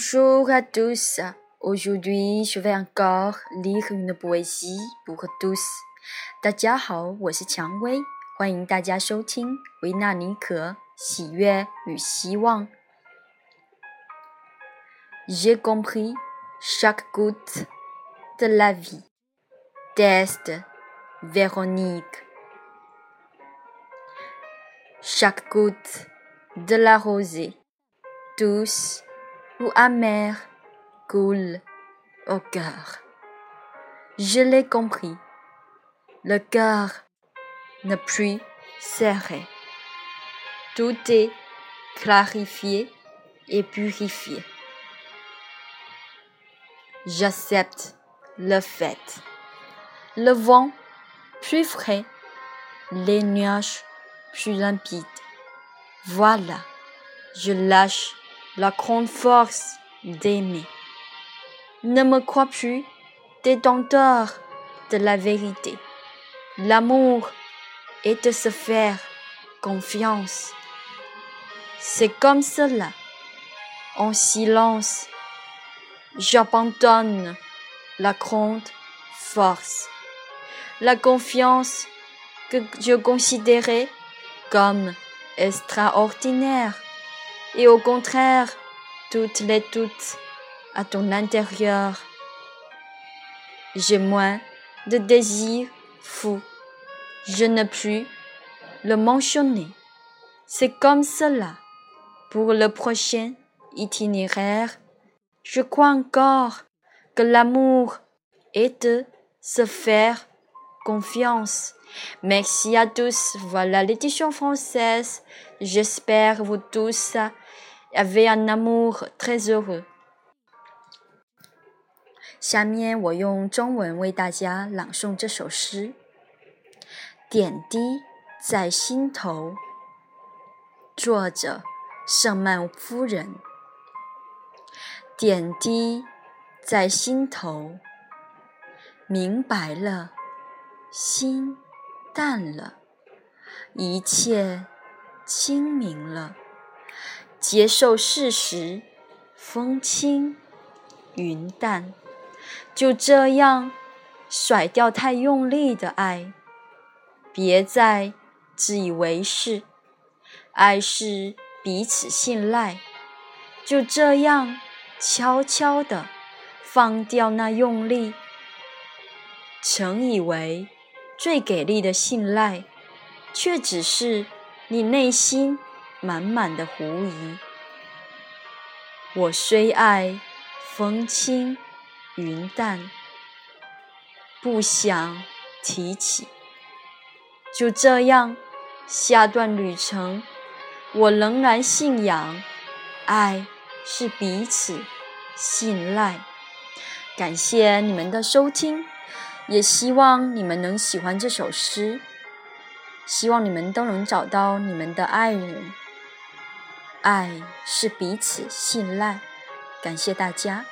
Bonjour à tous. Aujourd'hui, je vais encore lire une poésie pour tous. 大家好，我是蔷薇，欢迎大家收听维纳尼可喜悦与希望。J'ai compris chaque goutte de la vie. Test Véronique. Chaque goutte de la rosée, douce ou amère, coule au cœur. Je l'ai compris. Le cœur ne plus serré. Tout est clarifié et purifié. J'accepte le fait. Le vent plus frais, les nuages plus limpides. Voilà, je lâche la grande force d'aimer. Ne me crois plus détenteur de la vérité. L'amour est de se faire confiance. C'est comme cela, en silence, j'abandonne la grande force, la confiance que je considérais comme extraordinaire et au contraire toutes les toutes à ton intérieur. J'ai moins de désirs fous. Je ne plus le mentionner. C'est comme cela. Pour le prochain itinéraire, je crois encore que l'amour est de se faire confiance. Merci à tous. Voilà l'édition française. J'espère vous tous avez un amour très heureux. 下面我用中文为大家朗诵这首诗。点滴在心头，作者圣曼夫人。点滴在心头，明白了，心淡了，一切清明了，接受事实，风轻云淡。就这样甩掉太用力的爱，别再自以为是。爱是彼此信赖，就这样悄悄地放掉那用力。曾以为最给力的信赖，却只是你内心满满的狐疑。我虽爱风轻。云淡，不想提起。就这样，下段旅程，我仍然信仰，爱是彼此信赖。感谢你们的收听，也希望你们能喜欢这首诗，希望你们都能找到你们的爱人。爱是彼此信赖。感谢大家。